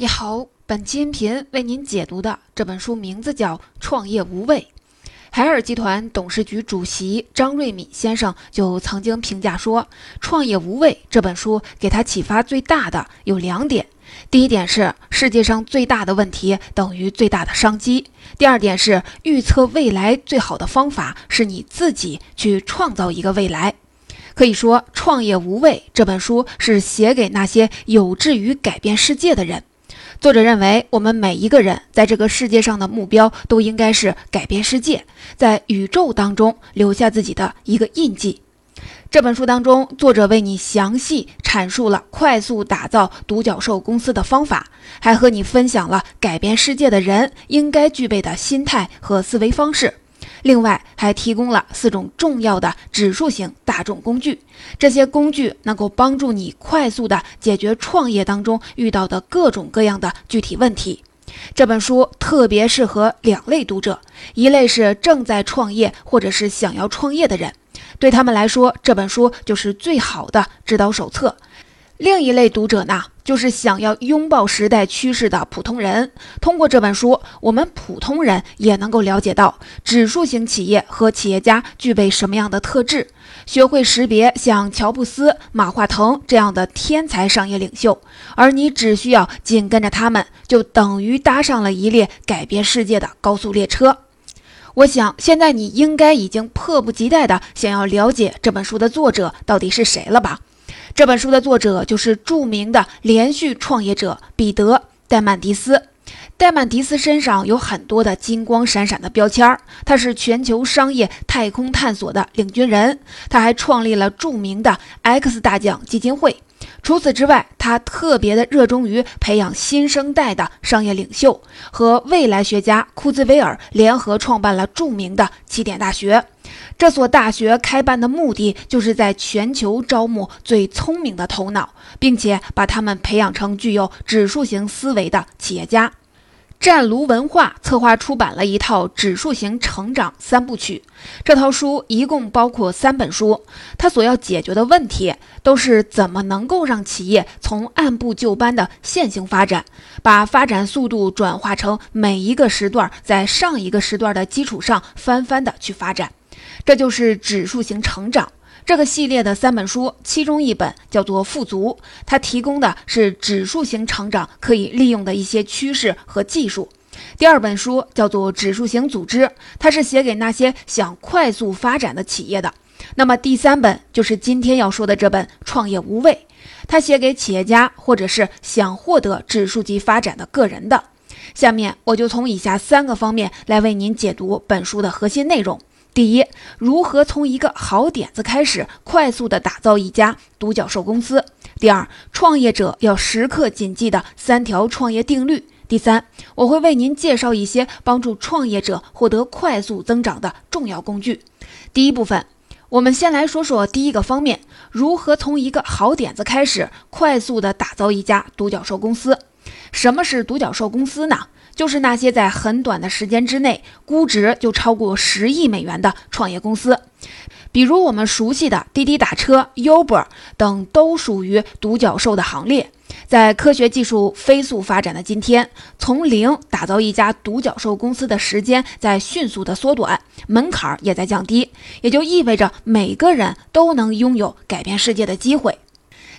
你好，本期音频为您解读的这本书名字叫《创业无畏》。海尔集团董事局主席张瑞敏先生就曾经评价说，《创业无畏》这本书给他启发最大的有两点：第一点是世界上最大的问题等于最大的商机；第二点是预测未来最好的方法是你自己去创造一个未来。可以说，《创业无畏》这本书是写给那些有志于改变世界的人。作者认为，我们每一个人在这个世界上的目标都应该是改变世界，在宇宙当中留下自己的一个印记。这本书当中，作者为你详细阐述了快速打造独角兽公司的方法，还和你分享了改变世界的人应该具备的心态和思维方式。另外，还提供了四种重要的指数型大众工具，这些工具能够帮助你快速地解决创业当中遇到的各种各样的具体问题。这本书特别适合两类读者：一类是正在创业或者是想要创业的人，对他们来说，这本书就是最好的指导手册。另一类读者呢，就是想要拥抱时代趋势的普通人。通过这本书，我们普通人也能够了解到指数型企业和企业家具备什么样的特质，学会识别像乔布斯、马化腾这样的天才商业领袖，而你只需要紧跟着他们，就等于搭上了一列改变世界的高速列车。我想，现在你应该已经迫不及待地想要了解这本书的作者到底是谁了吧？这本书的作者就是著名的连续创业者彼得·戴曼迪斯。戴曼迪斯身上有很多的金光闪闪的标签儿，他是全球商业太空探索的领军人，他还创立了著名的 X 大奖基金会。除此之外，他特别的热衷于培养新生代的商业领袖，和未来学家库兹韦尔联合创办了著名的起点大学。这所大学开办的目的，就是在全球招募最聪明的头脑，并且把他们培养成具有指数型思维的企业家。湛卢文化策划出版了一套指数型成长三部曲，这套书一共包括三本书。它所要解决的问题，都是怎么能够让企业从按部就班的线性发展，把发展速度转化成每一个时段在上一个时段的基础上翻番的去发展。这就是指数型成长这个系列的三本书，其中一本叫做《富足》，它提供的是指数型成长可以利用的一些趋势和技术。第二本书叫做《指数型组织》，它是写给那些想快速发展的企业的。那么第三本就是今天要说的这本《创业无畏》，它写给企业家或者是想获得指数级发展的个人的。下面我就从以下三个方面来为您解读本书的核心内容。第一，如何从一个好点子开始，快速地打造一家独角兽公司？第二，创业者要时刻谨记的三条创业定律。第三，我会为您介绍一些帮助创业者获得快速增长的重要工具。第一部分，我们先来说说第一个方面：如何从一个好点子开始，快速地打造一家独角兽公司？什么是独角兽公司呢？就是那些在很短的时间之内估值就超过十亿美元的创业公司，比如我们熟悉的滴滴打车、Uber 等，都属于独角兽的行列。在科学技术飞速发展的今天，从零打造一家独角兽公司的时间在迅速的缩短，门槛也在降低，也就意味着每个人都能拥有改变世界的机会。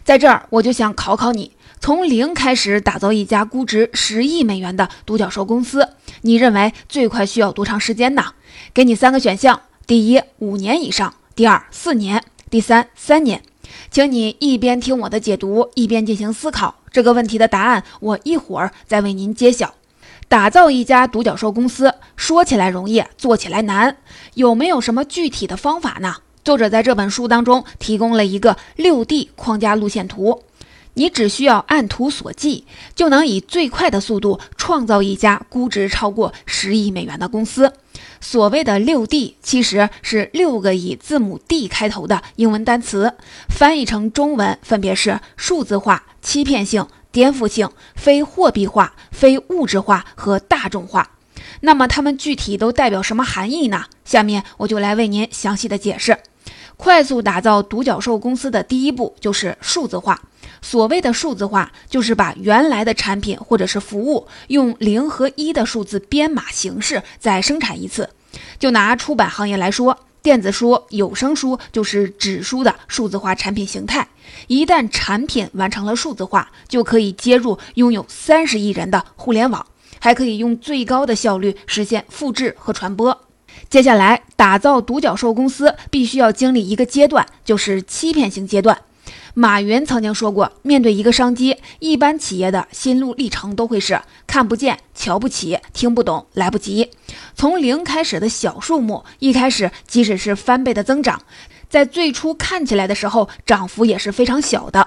在这儿，我就想考考你。从零开始打造一家估值十亿美元的独角兽公司，你认为最快需要多长时间呢？给你三个选项：第一，五年以上；第二，四年；第三，三年。请你一边听我的解读，一边进行思考。这个问题的答案，我一会儿再为您揭晓。打造一家独角兽公司，说起来容易，做起来难。有没有什么具体的方法呢？作者在这本书当中提供了一个六 D 框架路线图。你只需要按图索骥，就能以最快的速度创造一家估值超过十亿美元的公司。所谓的六 D，其实是六个以字母 D 开头的英文单词，翻译成中文分别是数字化、欺骗性、颠覆性、非货币化、非物质化和大众化。那么它们具体都代表什么含义呢？下面我就来为您详细的解释。快速打造独角兽公司的第一步就是数字化。所谓的数字化，就是把原来的产品或者是服务用零和一的数字编码形式再生产一次。就拿出版行业来说，电子书、有声书就是纸书的数字化产品形态。一旦产品完成了数字化，就可以接入拥有三十亿人的互联网，还可以用最高的效率实现复制和传播。接下来，打造独角兽公司必须要经历一个阶段，就是欺骗性阶段。马云曾经说过，面对一个商机，一般企业的心路历程都会是看不见、瞧不起、听不懂、来不及。从零开始的小数目，一开始即使是翻倍的增长，在最初看起来的时候，涨幅也是非常小的。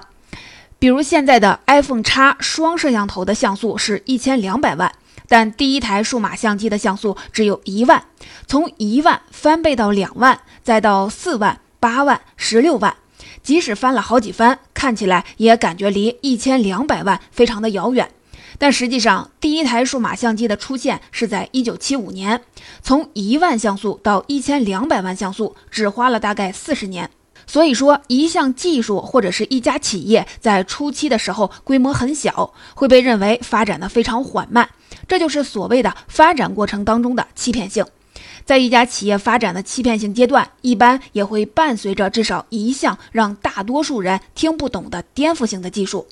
比如现在的 iPhone X 双摄像头的像素是一千两百万，但第一台数码相机的像素只有一万，从一万翻倍到两万，再到四万、八万、十六万。即使翻了好几番，看起来也感觉离一千两百万非常的遥远。但实际上，第一台数码相机的出现是在一九七五年，从一万像素到一千两百万像素，只花了大概四十年。所以说，一项技术或者是一家企业在初期的时候规模很小，会被认为发展的非常缓慢，这就是所谓的发展过程当中的欺骗性。在一家企业发展的欺骗性阶段，一般也会伴随着至少一项让大多数人听不懂的颠覆性的技术。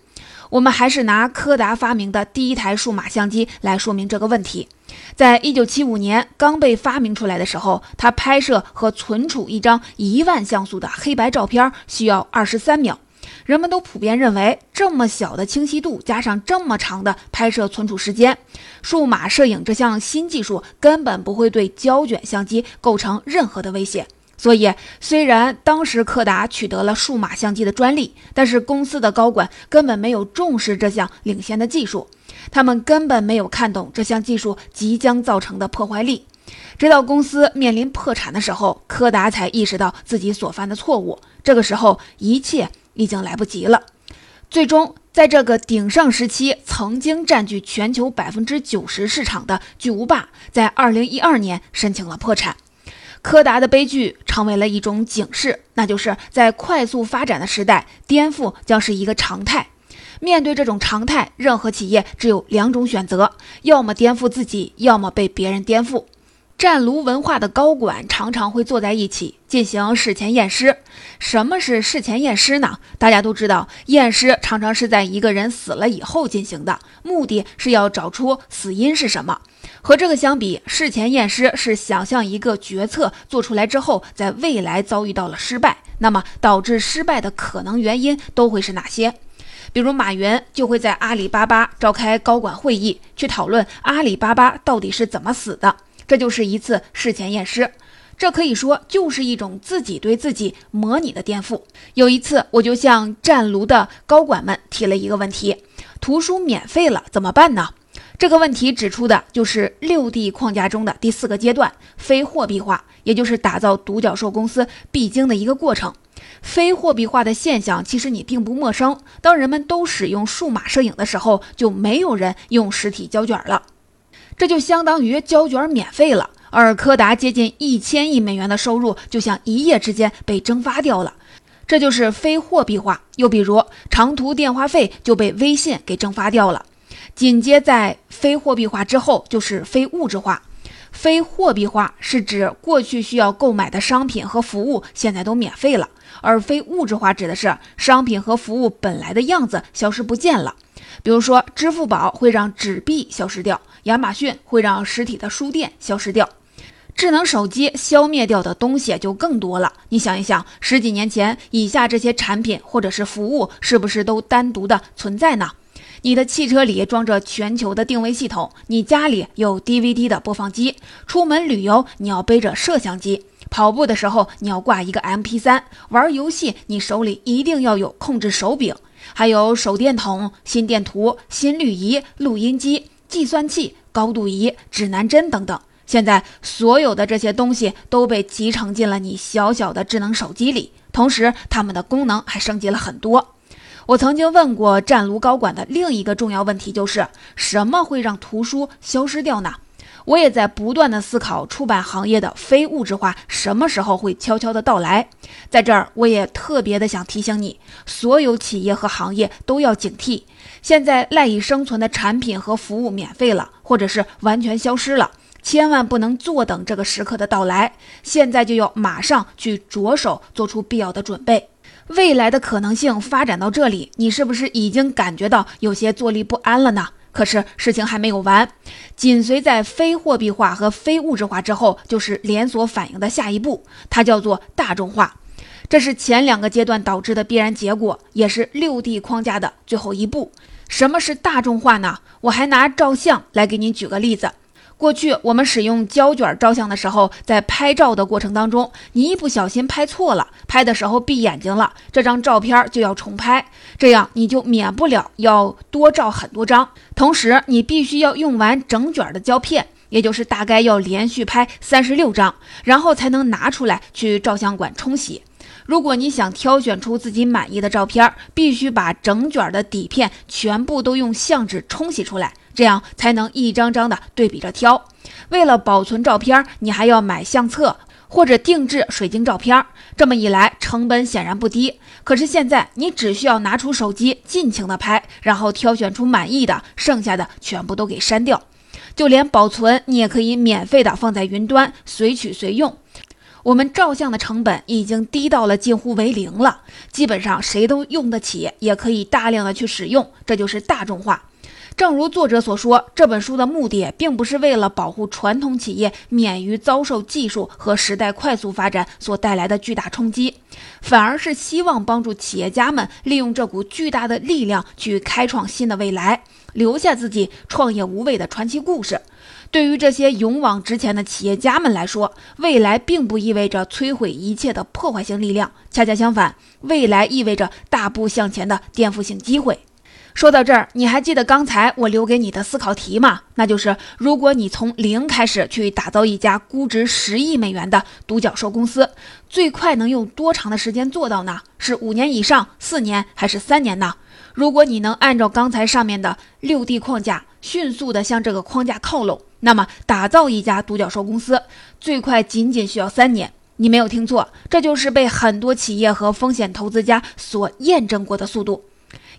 我们还是拿柯达发明的第一台数码相机来说明这个问题。在一九七五年刚被发明出来的时候，它拍摄和存储一张一万像素的黑白照片需要二十三秒。人们都普遍认为，这么小的清晰度加上这么长的拍摄存储时间，数码摄影这项新技术根本不会对胶卷相机构成任何的威胁。所以，虽然当时柯达取得了数码相机的专利，但是公司的高管根本没有重视这项领先的技术，他们根本没有看懂这项技术即将造成的破坏力。直到公司面临破产的时候，柯达才意识到自己所犯的错误。这个时候，一切。已经来不及了。最终，在这个鼎盛时期，曾经占据全球百分之九十市场的巨无霸，在二零一二年申请了破产。柯达的悲剧成为了一种警示，那就是在快速发展的时代，颠覆将是一个常态。面对这种常态，任何企业只有两种选择：要么颠覆自己，要么被别人颠覆。战卢文化的高管常常会坐在一起进行事前验尸。什么是事前验尸呢？大家都知道，验尸常常是在一个人死了以后进行的，目的是要找出死因是什么。和这个相比，事前验尸是想象一个决策做出来之后，在未来遭遇到了失败，那么导致失败的可能原因都会是哪些？比如马云就会在阿里巴巴召开高管会议，去讨论阿里巴巴到底是怎么死的。这就是一次事前验尸，这可以说就是一种自己对自己模拟的颠覆。有一次，我就向战卢的高管们提了一个问题：图书免费了怎么办呢？这个问题指出的就是六 D 框架中的第四个阶段——非货币化，也就是打造独角兽公司必经的一个过程。非货币化的现象其实你并不陌生，当人们都使用数码摄影的时候，就没有人用实体胶卷了。这就相当于胶卷免费了，而柯达接近一千亿美元的收入就像一夜之间被蒸发掉了，这就是非货币化。又比如长途电话费就被微信给蒸发掉了。紧接在非货币化之后就是非物质化。非货币化是指过去需要购买的商品和服务现在都免费了，而非物质化指的是商品和服务本来的样子消失不见了。比如说，支付宝会让纸币消失掉。亚马逊会让实体的书店消失掉，智能手机消灭掉的东西就更多了。你想一想，十几年前，以下这些产品或者是服务是不是都单独的存在呢？你的汽车里装着全球的定位系统，你家里有 DVD 的播放机，出门旅游你要背着摄像机，跑步的时候你要挂一个 MP3，玩游戏你手里一定要有控制手柄，还有手电筒、心电图、心率仪、录音机。计算器、高度仪、指南针等等，现在所有的这些东西都被集成进了你小小的智能手机里，同时它们的功能还升级了很多。我曾经问过战卢高管的另一个重要问题就是：什么会让图书消失掉呢？我也在不断的思考出版行业的非物质化什么时候会悄悄的到来。在这儿，我也特别的想提醒你，所有企业和行业都要警惕，现在赖以生存的产品和服务免费了，或者是完全消失了，千万不能坐等这个时刻的到来，现在就要马上去着手做出必要的准备。未来的可能性发展到这里，你是不是已经感觉到有些坐立不安了呢？可是事情还没有完，紧随在非货币化和非物质化之后，就是连锁反应的下一步，它叫做大众化。这是前两个阶段导致的必然结果，也是六 D 框架的最后一步。什么是大众化呢？我还拿照相来给你举个例子。过去我们使用胶卷照相的时候，在拍照的过程当中，你一不小心拍错了，拍的时候闭眼睛了，这张照片就要重拍，这样你就免不了要多照很多张。同时，你必须要用完整卷的胶片，也就是大概要连续拍三十六张，然后才能拿出来去照相馆冲洗。如果你想挑选出自己满意的照片，必须把整卷的底片全部都用相纸冲洗出来。这样才能一张张的对比着挑。为了保存照片，你还要买相册或者定制水晶照片。这么一来，成本显然不低。可是现在，你只需要拿出手机尽情的拍，然后挑选出满意的，剩下的全部都给删掉。就连保存，你也可以免费的放在云端，随取随用。我们照相的成本已经低到了近乎为零了，基本上谁都用得起，也可以大量的去使用。这就是大众化。正如作者所说，这本书的目的并不是为了保护传统企业免于遭受技术和时代快速发展所带来的巨大冲击，反而是希望帮助企业家们利用这股巨大的力量去开创新的未来，留下自己创业无畏的传奇故事。对于这些勇往直前的企业家们来说，未来并不意味着摧毁一切的破坏性力量，恰恰相反，未来意味着大步向前的颠覆性机会。说到这儿，你还记得刚才我留给你的思考题吗？那就是，如果你从零开始去打造一家估值十亿美元的独角兽公司，最快能用多长的时间做到呢？是五年以上、四年还是三年呢？如果你能按照刚才上面的六 D 框架，迅速的向这个框架靠拢，那么打造一家独角兽公司，最快仅仅需要三年。你没有听错，这就是被很多企业和风险投资家所验证过的速度。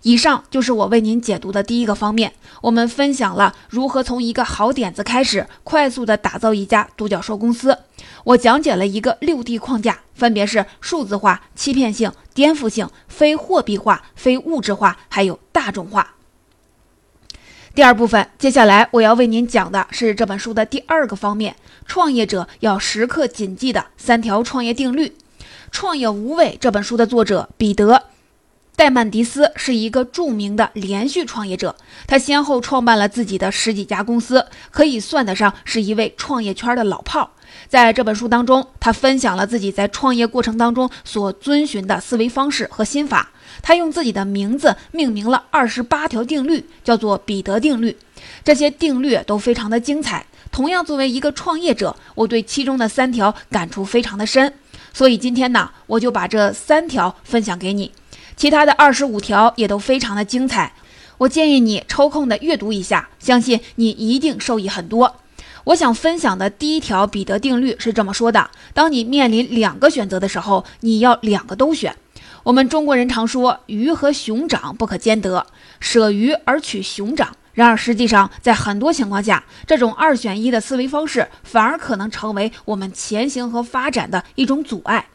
以上就是我为您解读的第一个方面。我们分享了如何从一个好点子开始，快速的打造一家独角兽公司。我讲解了一个六 D 框架，分别是数字化、欺骗性、颠覆性、非货币化、非物质化，还有大众化。第二部分，接下来我要为您讲的是这本书的第二个方面：创业者要时刻谨记的三条创业定律。《创业无畏》这本书的作者彼得。戴曼迪斯是一个著名的连续创业者，他先后创办了自己的十几家公司，可以算得上是一位创业圈的老炮。在这本书当中，他分享了自己在创业过程当中所遵循的思维方式和心法。他用自己的名字命名了二十八条定律，叫做彼得定律。这些定律都非常的精彩。同样，作为一个创业者，我对其中的三条感触非常的深。所以今天呢，我就把这三条分享给你。其他的二十五条也都非常的精彩，我建议你抽空的阅读一下，相信你一定受益很多。我想分享的第一条彼得定律是这么说的：当你面临两个选择的时候，你要两个都选。我们中国人常说鱼和熊掌不可兼得，舍鱼而取熊掌。然而实际上，在很多情况下，这种二选一的思维方式反而可能成为我们前行和发展的一种阻碍。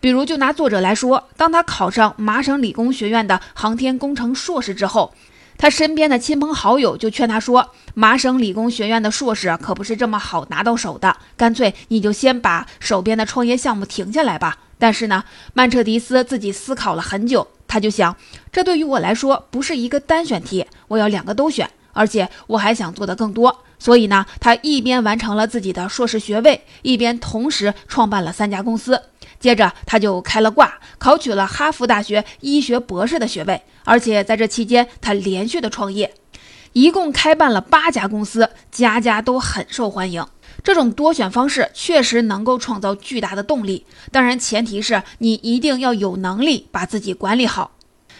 比如，就拿作者来说，当他考上麻省理工学院的航天工程硕士之后，他身边的亲朋好友就劝他说：“麻省理工学院的硕士可不是这么好拿到手的，干脆你就先把手边的创业项目停下来吧。”但是呢，曼彻迪斯自己思考了很久，他就想，这对于我来说不是一个单选题，我要两个都选，而且我还想做的更多。所以呢，他一边完成了自己的硕士学位，一边同时创办了三家公司。接着他就开了挂，考取了哈佛大学医学博士的学位，而且在这期间他连续的创业，一共开办了八家公司，家家都很受欢迎。这种多选方式确实能够创造巨大的动力，当然前提是你一定要有能力把自己管理好。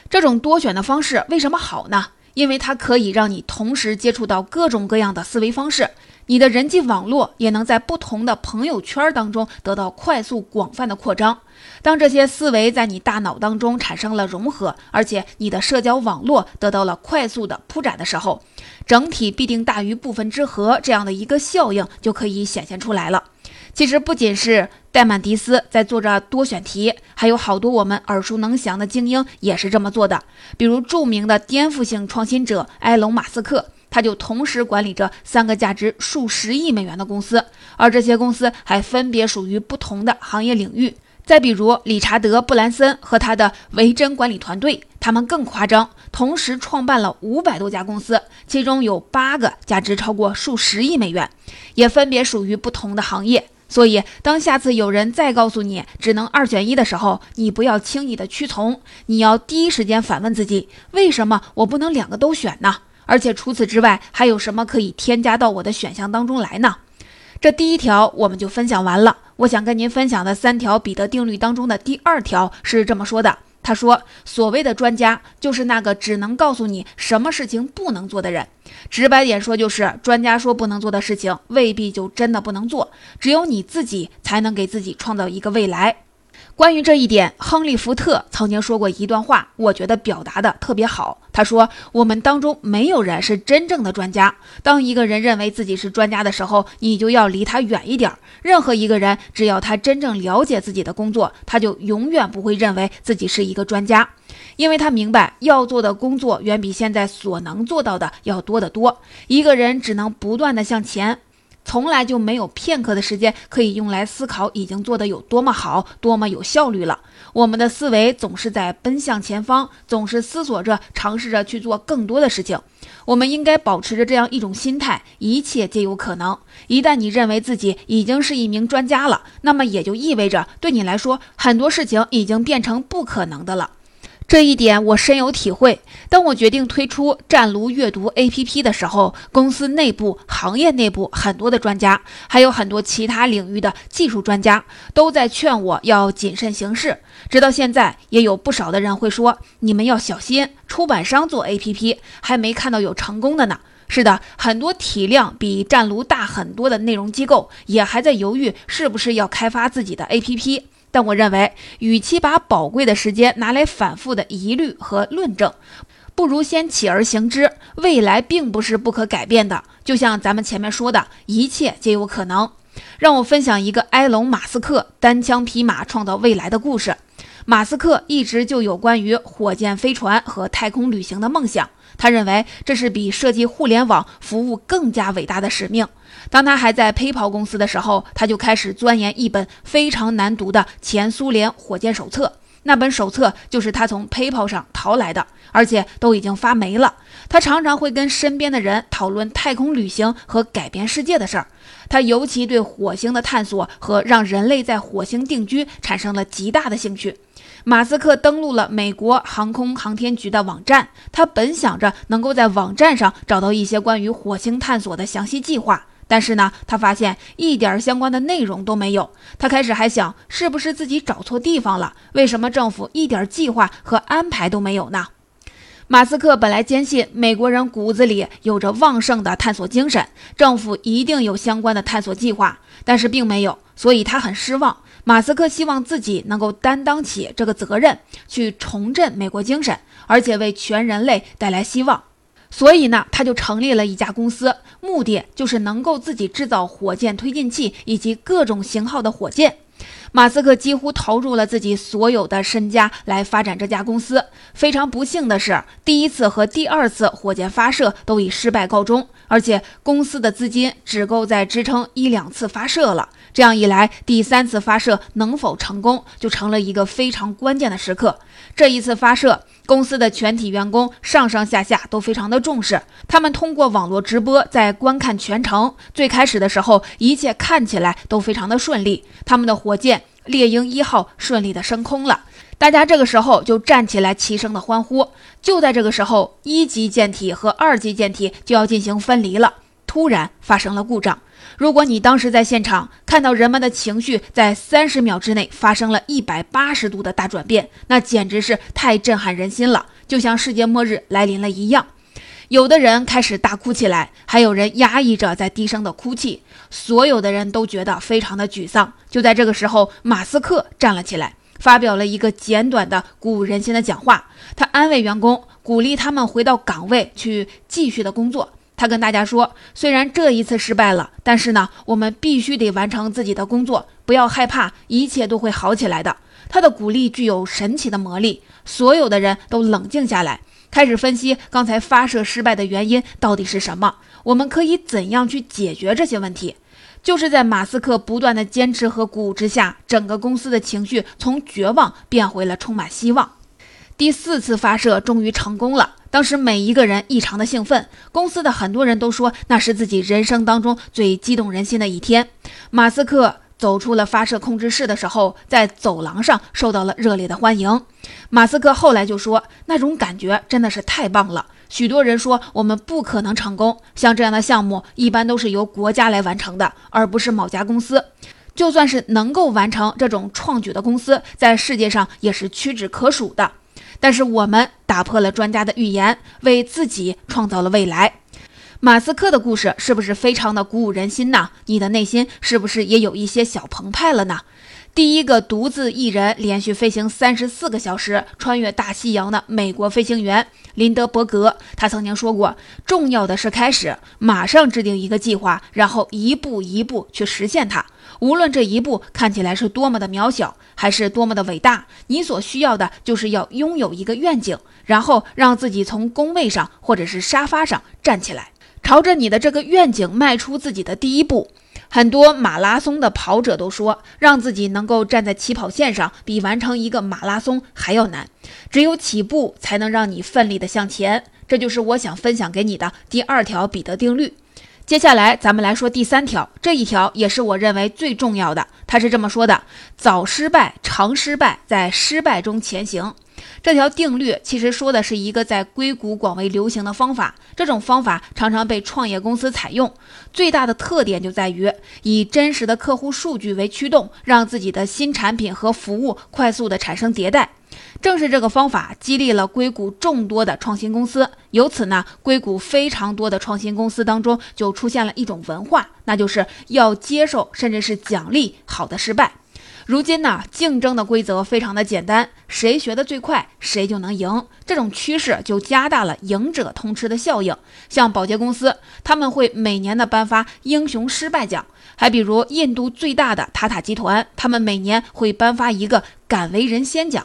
这种多选的方式为什么好呢？因为它可以让你同时接触到各种各样的思维方式。你的人际网络也能在不同的朋友圈当中得到快速广泛的扩张。当这些思维在你大脑当中产生了融合，而且你的社交网络得到了快速的铺展的时候，整体必定大于部分之和这样的一个效应就可以显现出来了。其实不仅是戴曼迪斯在做着多选题，还有好多我们耳熟能详的精英也是这么做的，比如著名的颠覆性创新者埃隆·马斯克。他就同时管理着三个价值数十亿美元的公司，而这些公司还分别属于不同的行业领域。再比如理查德·布兰森和他的维珍管理团队，他们更夸张，同时创办了五百多家公司，其中有八个价值超过数十亿美元，也分别属于不同的行业。所以，当下次有人再告诉你只能二选一的时候，你不要轻易的屈从，你要第一时间反问自己：为什么我不能两个都选呢？而且除此之外，还有什么可以添加到我的选项当中来呢？这第一条我们就分享完了。我想跟您分享的三条彼得定律当中的第二条是这么说的：他说，所谓的专家就是那个只能告诉你什么事情不能做的人。直白点说，就是专家说不能做的事情，未必就真的不能做。只有你自己才能给自己创造一个未来。关于这一点，亨利·福特曾经说过一段话，我觉得表达的特别好。他说：“我们当中没有人是真正的专家。当一个人认为自己是专家的时候，你就要离他远一点。任何一个人，只要他真正了解自己的工作，他就永远不会认为自己是一个专家，因为他明白要做的工作远比现在所能做到的要多得多。一个人只能不断的向前。”从来就没有片刻的时间可以用来思考已经做得有多么好、多么有效率了。我们的思维总是在奔向前方，总是思索着、尝试着去做更多的事情。我们应该保持着这样一种心态：一切皆有可能。一旦你认为自己已经是一名专家了，那么也就意味着对你来说，很多事情已经变成不可能的了。这一点我深有体会。当我决定推出战卢阅读 APP 的时候，公司内部、行业内部很多的专家，还有很多其他领域的技术专家，都在劝我要谨慎行事。直到现在，也有不少的人会说：“你们要小心，出版商做 APP 还没看到有成功的呢。”是的，很多体量比战卢大很多的内容机构，也还在犹豫是不是要开发自己的 APP。但我认为，与其把宝贵的时间拿来反复的疑虑和论证，不如先起而行之。未来并不是不可改变的，就像咱们前面说的，一切皆有可能。让我分享一个埃隆·马斯克单枪匹马创造未来的故事。马斯克一直就有关于火箭飞船和太空旅行的梦想。他认为这是比设计互联网服务更加伟大的使命。当他还在 PayPal 公司的时候，他就开始钻研一本非常难读的前苏联火箭手册。那本手册就是他从 PayPal 上淘来的，而且都已经发霉了。他常常会跟身边的人讨论太空旅行和改变世界的事儿。他尤其对火星的探索和让人类在火星定居产生了极大的兴趣。马斯克登录了美国航空航天局的网站，他本想着能够在网站上找到一些关于火星探索的详细计划，但是呢，他发现一点相关的内容都没有。他开始还想，是不是自己找错地方了？为什么政府一点计划和安排都没有呢？马斯克本来坚信美国人骨子里有着旺盛的探索精神，政府一定有相关的探索计划，但是并没有，所以他很失望。马斯克希望自己能够担当起这个责任，去重振美国精神，而且为全人类带来希望。所以呢，他就成立了一家公司，目的就是能够自己制造火箭推进器以及各种型号的火箭。马斯克几乎投入了自己所有的身家来发展这家公司。非常不幸的是，第一次和第二次火箭发射都以失败告终，而且公司的资金只够再支撑一两次发射了。这样一来，第三次发射能否成功，就成了一个非常关键的时刻。这一次发射，公司的全体员工上上下下都非常的重视，他们通过网络直播在观看全程。最开始的时候，一切看起来都非常的顺利，他们的火箭猎鹰一号顺利的升空了，大家这个时候就站起来齐声的欢呼。就在这个时候，一级舰体和二级舰体就要进行分离了，突然发生了故障。如果你当时在现场看到人们的情绪在三十秒之内发生了一百八十度的大转变，那简直是太震撼人心了，就像世界末日来临了一样。有的人开始大哭起来，还有人压抑着在低声的哭泣。所有的人都觉得非常的沮丧。就在这个时候，马斯克站了起来，发表了一个简短的鼓舞人心的讲话。他安慰员工，鼓励他们回到岗位去继续的工作。他跟大家说，虽然这一次失败了，但是呢，我们必须得完成自己的工作，不要害怕，一切都会好起来的。他的鼓励具有神奇的魔力，所有的人都冷静下来，开始分析刚才发射失败的原因到底是什么，我们可以怎样去解决这些问题。就是在马斯克不断的坚持和鼓舞之下，整个公司的情绪从绝望变回了充满希望。第四次发射终于成功了。当时每一个人异常的兴奋，公司的很多人都说那是自己人生当中最激动人心的一天。马斯克走出了发射控制室的时候，在走廊上受到了热烈的欢迎。马斯克后来就说，那种感觉真的是太棒了。许多人说我们不可能成功，像这样的项目一般都是由国家来完成的，而不是某家公司。就算是能够完成这种创举的公司，在世界上也是屈指可数的。但是我们打破了专家的预言，为自己创造了未来。马斯克的故事是不是非常的鼓舞人心呢？你的内心是不是也有一些小澎湃了呢？第一个独自一人连续飞行三十四个小时，穿越大西洋的美国飞行员林德伯格，他曾经说过：“重要的是开始，马上制定一个计划，然后一步一步去实现它。无论这一步看起来是多么的渺小，还是多么的伟大，你所需要的就是要拥有一个愿景，然后让自己从工位上或者是沙发上站起来，朝着你的这个愿景迈出自己的第一步。”很多马拉松的跑者都说，让自己能够站在起跑线上，比完成一个马拉松还要难。只有起步，才能让你奋力的向前。这就是我想分享给你的第二条彼得定律。接下来，咱们来说第三条，这一条也是我认为最重要的。他是这么说的：早失败，常失败，在失败中前行。这条定律其实说的是一个在硅谷广为流行的方法，这种方法常常被创业公司采用。最大的特点就在于以真实的客户数据为驱动，让自己的新产品和服务快速的产生迭代。正是这个方法激励了硅谷众多的创新公司，由此呢，硅谷非常多的创新公司当中就出现了一种文化，那就是要接受甚至是奖励好的失败。如今呢，竞争的规则非常的简单，谁学的最快，谁就能赢。这种趋势就加大了赢者通吃的效应。像保洁公司，他们会每年的颁发英雄失败奖；还比如印度最大的塔塔集团，他们每年会颁发一个敢为人先奖。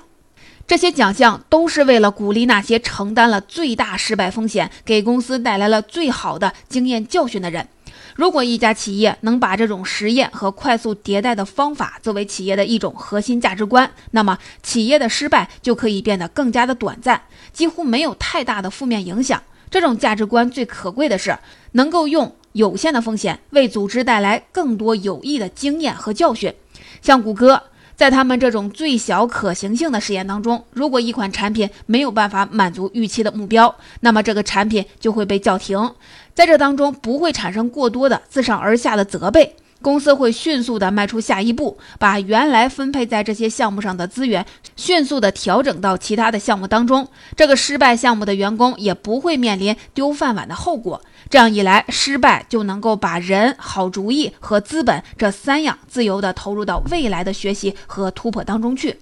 这些奖项都是为了鼓励那些承担了最大失败风险，给公司带来了最好的经验教训的人。如果一家企业能把这种实验和快速迭代的方法作为企业的一种核心价值观，那么企业的失败就可以变得更加的短暂，几乎没有太大的负面影响。这种价值观最可贵的是能够用有限的风险为组织带来更多有益的经验和教训。像谷歌。在他们这种最小可行性的实验当中，如果一款产品没有办法满足预期的目标，那么这个产品就会被叫停。在这当中不会产生过多的自上而下的责备，公司会迅速的迈出下一步，把原来分配在这些项目上的资源迅速的调整到其他的项目当中。这个失败项目的员工也不会面临丢饭碗的后果。这样一来，失败就能够把人、好主意和资本这三样自由的投入到未来的学习和突破当中去。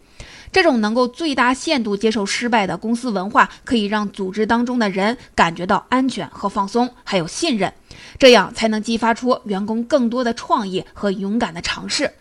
这种能够最大限度接受失败的公司文化，可以让组织当中的人感觉到安全和放松，还有信任，这样才能激发出员工更多的创意和勇敢的尝试。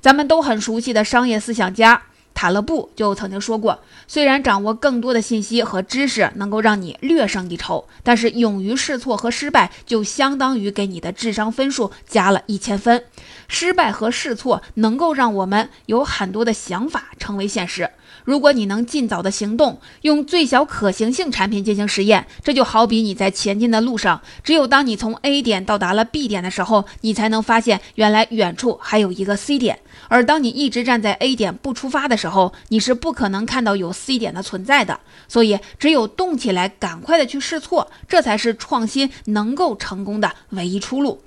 咱们都很熟悉的商业思想家。塔勒布就曾经说过，虽然掌握更多的信息和知识能够让你略胜一筹，但是勇于试错和失败就相当于给你的智商分数加了一千分。失败和试错能够让我们有很多的想法成为现实。如果你能尽早的行动，用最小可行性产品进行实验，这就好比你在前进的路上，只有当你从 A 点到达了 B 点的时候，你才能发现原来远处还有一个 C 点。而当你一直站在 A 点不出发的时候，你是不可能看到有 C 点的存在的。所以，只有动起来，赶快的去试错，这才是创新能够成功的唯一出路。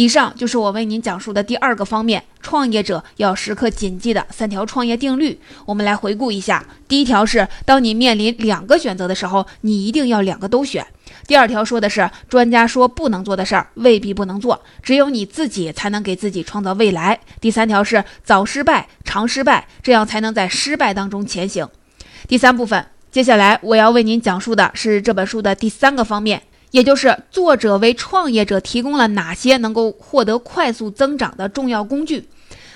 以上就是我为您讲述的第二个方面，创业者要时刻谨记的三条创业定律。我们来回顾一下：第一条是，当你面临两个选择的时候，你一定要两个都选；第二条说的是，专家说不能做的事儿未必不能做，只有你自己才能给自己创造未来；第三条是，早失败，常失败，这样才能在失败当中前行。第三部分，接下来我要为您讲述的是这本书的第三个方面。也就是作者为创业者提供了哪些能够获得快速增长的重要工具？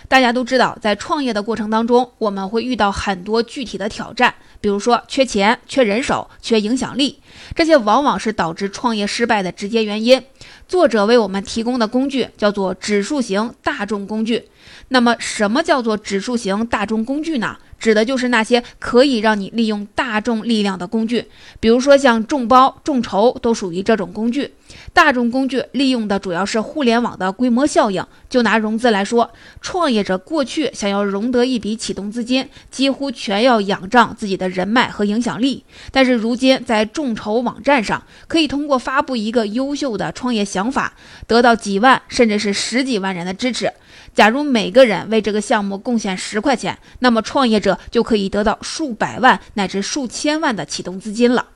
大家都知道，在创业的过程当中，我们会遇到很多具体的挑战，比如说缺钱、缺人手、缺影响力，这些往往是导致创业失败的直接原因。作者为我们提供的工具叫做指数型大众工具。那么，什么叫做指数型大众工具呢？指的就是那些可以让你利用大众力量的工具，比如说像众包、众筹都属于这种工具。大众工具利用的主要是互联网的规模效应。就拿融资来说，创业者过去想要融得一笔启动资金，几乎全要仰仗自己的人脉和影响力。但是如今在众筹网站上，可以通过发布一个优秀的创业想法，得到几万甚至是十几万人的支持。假如每个人为这个项目贡献十块钱，那么创业者就可以得到数百万乃至数千万的启动资金了。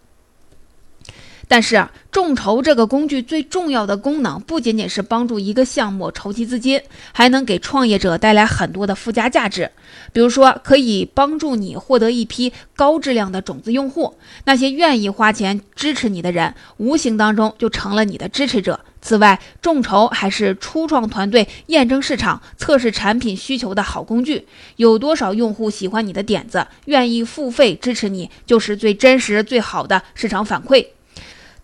但是，众筹这个工具最重要的功能不仅仅是帮助一个项目筹集资金，还能给创业者带来很多的附加价值。比如说，可以帮助你获得一批高质量的种子用户，那些愿意花钱支持你的人，无形当中就成了你的支持者。此外，众筹还是初创团队验证市场、测试产品需求的好工具。有多少用户喜欢你的点子，愿意付费支持你，就是最真实、最好的市场反馈。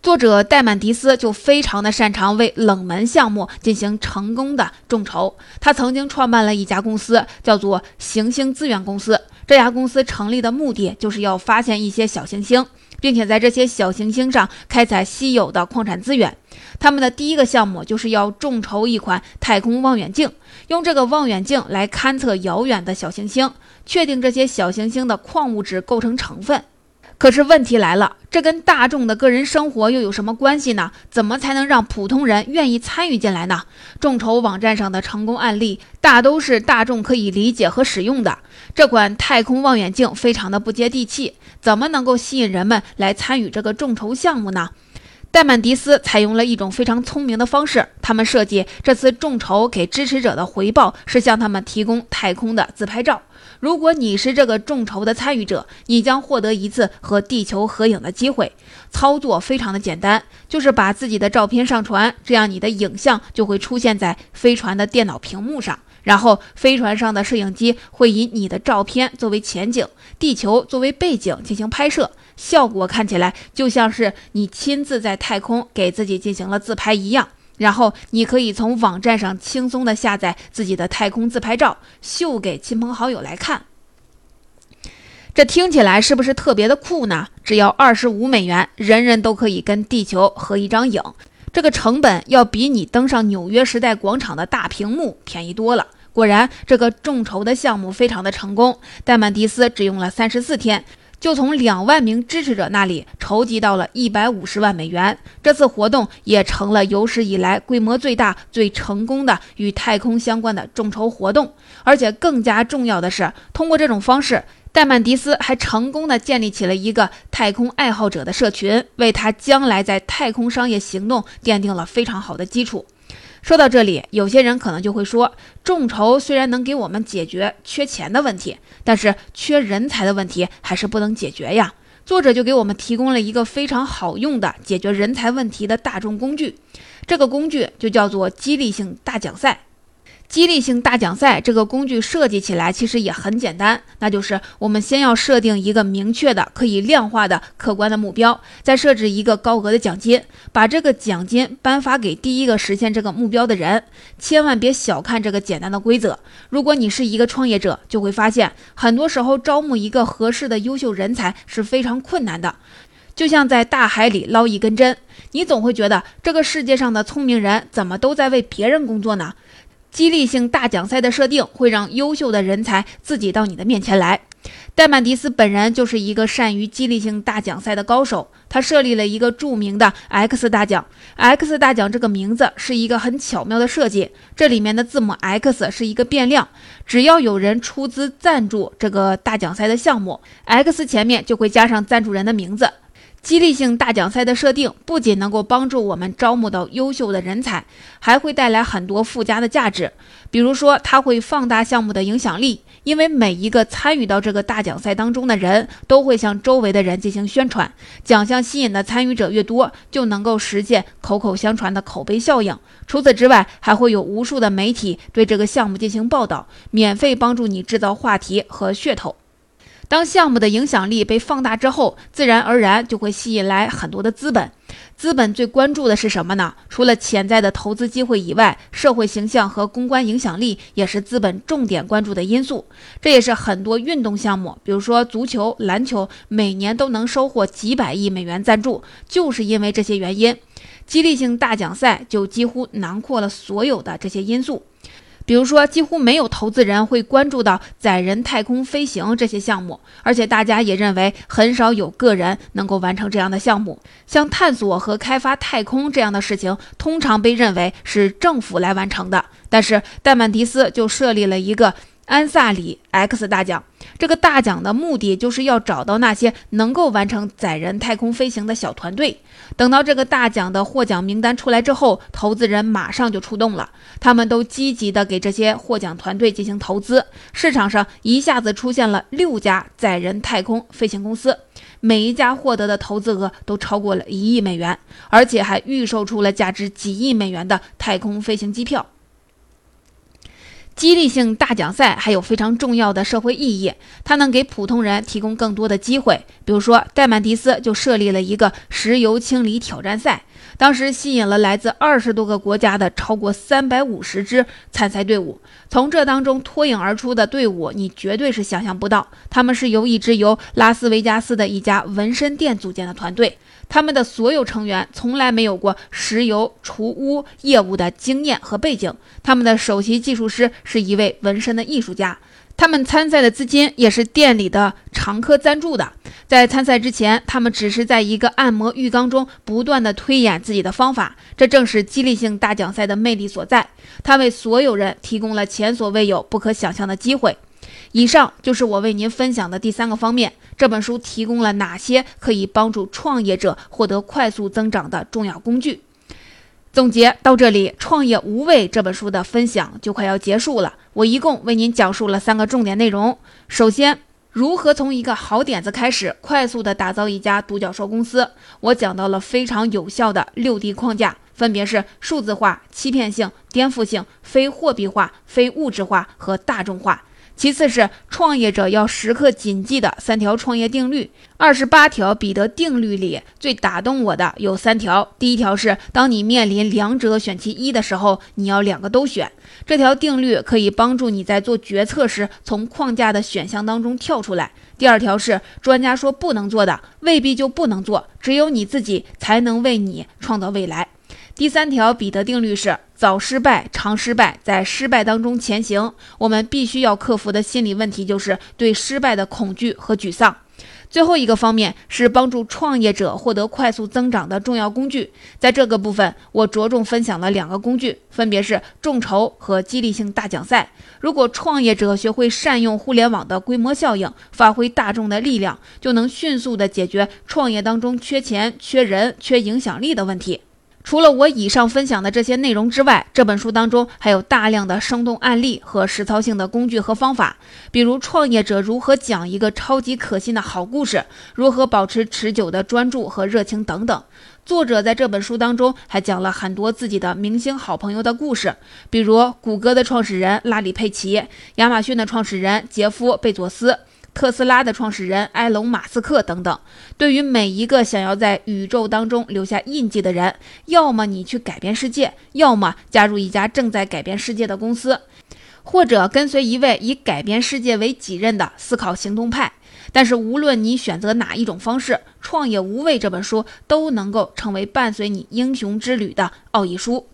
作者戴曼迪斯就非常的擅长为冷门项目进行成功的众筹。他曾经创办了一家公司，叫做行星资源公司。这家公司成立的目的就是要发现一些小行星，并且在这些小行星上开采稀有的矿产资源。他们的第一个项目就是要众筹一款太空望远镜，用这个望远镜来勘测遥远的小行星，确定这些小行星的矿物质构成成分。可是问题来了，这跟大众的个人生活又有什么关系呢？怎么才能让普通人愿意参与进来呢？众筹网站上的成功案例大都是大众可以理解和使用的。这款太空望远镜非常的不接地气，怎么能够吸引人们来参与这个众筹项目呢？戴曼迪斯采用了一种非常聪明的方式，他们设计这次众筹给支持者的回报是向他们提供太空的自拍照。如果你是这个众筹的参与者，你将获得一次和地球合影的机会。操作非常的简单，就是把自己的照片上传，这样你的影像就会出现在飞船的电脑屏幕上，然后飞船上的摄影机会以你的照片作为前景，地球作为背景进行拍摄。效果看起来就像是你亲自在太空给自己进行了自拍一样，然后你可以从网站上轻松的下载自己的太空自拍照，秀给亲朋好友来看。这听起来是不是特别的酷呢？只要二十五美元，人人都可以跟地球合一张影，这个成本要比你登上纽约时代广场的大屏幕便宜多了。果然，这个众筹的项目非常的成功，戴曼迪斯只用了三十四天。就从两万名支持者那里筹集到了一百五十万美元。这次活动也成了有史以来规模最大、最成功的与太空相关的众筹活动。而且更加重要的是，通过这种方式，戴曼迪斯还成功的建立起了一个太空爱好者的社群，为他将来在太空商业行动奠定了非常好的基础。说到这里，有些人可能就会说，众筹虽然能给我们解决缺钱的问题，但是缺人才的问题还是不能解决呀。作者就给我们提供了一个非常好用的解决人才问题的大众工具，这个工具就叫做激励性大奖赛。激励性大奖赛这个工具设计起来其实也很简单，那就是我们先要设定一个明确的、可以量化的、客观的目标，再设置一个高额的奖金，把这个奖金颁发给第一个实现这个目标的人。千万别小看这个简单的规则。如果你是一个创业者，就会发现很多时候招募一个合适的优秀人才是非常困难的，就像在大海里捞一根针。你总会觉得这个世界上的聪明人怎么都在为别人工作呢？激励性大奖赛的设定会让优秀的人才自己到你的面前来。戴曼迪斯本人就是一个善于激励性大奖赛的高手，他设立了一个著名的 X 大奖。X 大奖这个名字是一个很巧妙的设计，这里面的字母 X 是一个变量，只要有人出资赞助这个大奖赛的项目，X 前面就会加上赞助人的名字。激励性大奖赛的设定不仅能够帮助我们招募到优秀的人才，还会带来很多附加的价值。比如说，它会放大项目的影响力，因为每一个参与到这个大奖赛当中的人都会向周围的人进行宣传。奖项吸引的参与者越多，就能够实现口口相传的口碑效应。除此之外，还会有无数的媒体对这个项目进行报道，免费帮助你制造话题和噱头。当项目的影响力被放大之后，自然而然就会吸引来很多的资本。资本最关注的是什么呢？除了潜在的投资机会以外，社会形象和公关影响力也是资本重点关注的因素。这也是很多运动项目，比如说足球、篮球，每年都能收获几百亿美元赞助，就是因为这些原因。激励性大奖赛就几乎囊括了所有的这些因素。比如说，几乎没有投资人会关注到载人太空飞行这些项目，而且大家也认为很少有个人能够完成这样的项目。像探索和开发太空这样的事情，通常被认为是政府来完成的。但是戴曼迪斯就设立了一个。安萨里 X 大奖，这个大奖的目的就是要找到那些能够完成载人太空飞行的小团队。等到这个大奖的获奖名单出来之后，投资人马上就出动了，他们都积极的给这些获奖团队进行投资。市场上一下子出现了六家载人太空飞行公司，每一家获得的投资额都超过了一亿美元，而且还预售出了价值几亿美元的太空飞行机票。激励性大奖赛还有非常重要的社会意义，它能给普通人提供更多的机会。比如说，戴曼迪斯就设立了一个石油清理挑战赛，当时吸引了来自二十多个国家的超过三百五十支参赛队伍。从这当中脱颖而出的队伍，你绝对是想象不到，他们是由一支由拉斯维加斯的一家纹身店组建的团队。他们的所有成员从来没有过石油除污业务的经验和背景。他们的首席技术师是一位纹身的艺术家。他们参赛的资金也是店里的常客赞助的。在参赛之前，他们只是在一个按摩浴缸中不断的推演自己的方法。这正是激励性大奖赛的魅力所在。它为所有人提供了前所未有、不可想象的机会。以上就是我为您分享的第三个方面。这本书提供了哪些可以帮助创业者获得快速增长的重要工具？总结到这里，《创业无畏》这本书的分享就快要结束了。我一共为您讲述了三个重点内容：首先，如何从一个好点子开始，快速的打造一家独角兽公司。我讲到了非常有效的六 D 框架，分别是数字化、欺骗性、颠覆性、非货币化、非物质化和大众化。其次是创业者要时刻谨记的三条创业定律，二十八条彼得定律里最打动我的有三条。第一条是，当你面临两者选其一的时候，你要两个都选。这条定律可以帮助你在做决策时从框架的选项当中跳出来。第二条是，专家说不能做的未必就不能做，只有你自己才能为你创造未来。第三条彼得定律是。早失败，常失败，在失败当中前行。我们必须要克服的心理问题就是对失败的恐惧和沮丧。最后一个方面是帮助创业者获得快速增长的重要工具。在这个部分，我着重分享了两个工具，分别是众筹和激励性大奖赛。如果创业者学会善用互联网的规模效应，发挥大众的力量，就能迅速地解决创业当中缺钱、缺人、缺影响力的问题。除了我以上分享的这些内容之外，这本书当中还有大量的生动案例和实操性的工具和方法，比如创业者如何讲一个超级可信的好故事，如何保持持久的专注和热情等等。作者在这本书当中还讲了很多自己的明星好朋友的故事，比如谷歌的创始人拉里·佩奇、亚马逊的创始人杰夫·贝佐斯。特斯拉的创始人埃隆·马斯克等等，对于每一个想要在宇宙当中留下印记的人，要么你去改变世界，要么加入一家正在改变世界的公司，或者跟随一位以改变世界为己任的思考行动派。但是无论你选择哪一种方式，《创业无畏》这本书都能够成为伴随你英雄之旅的奥义书。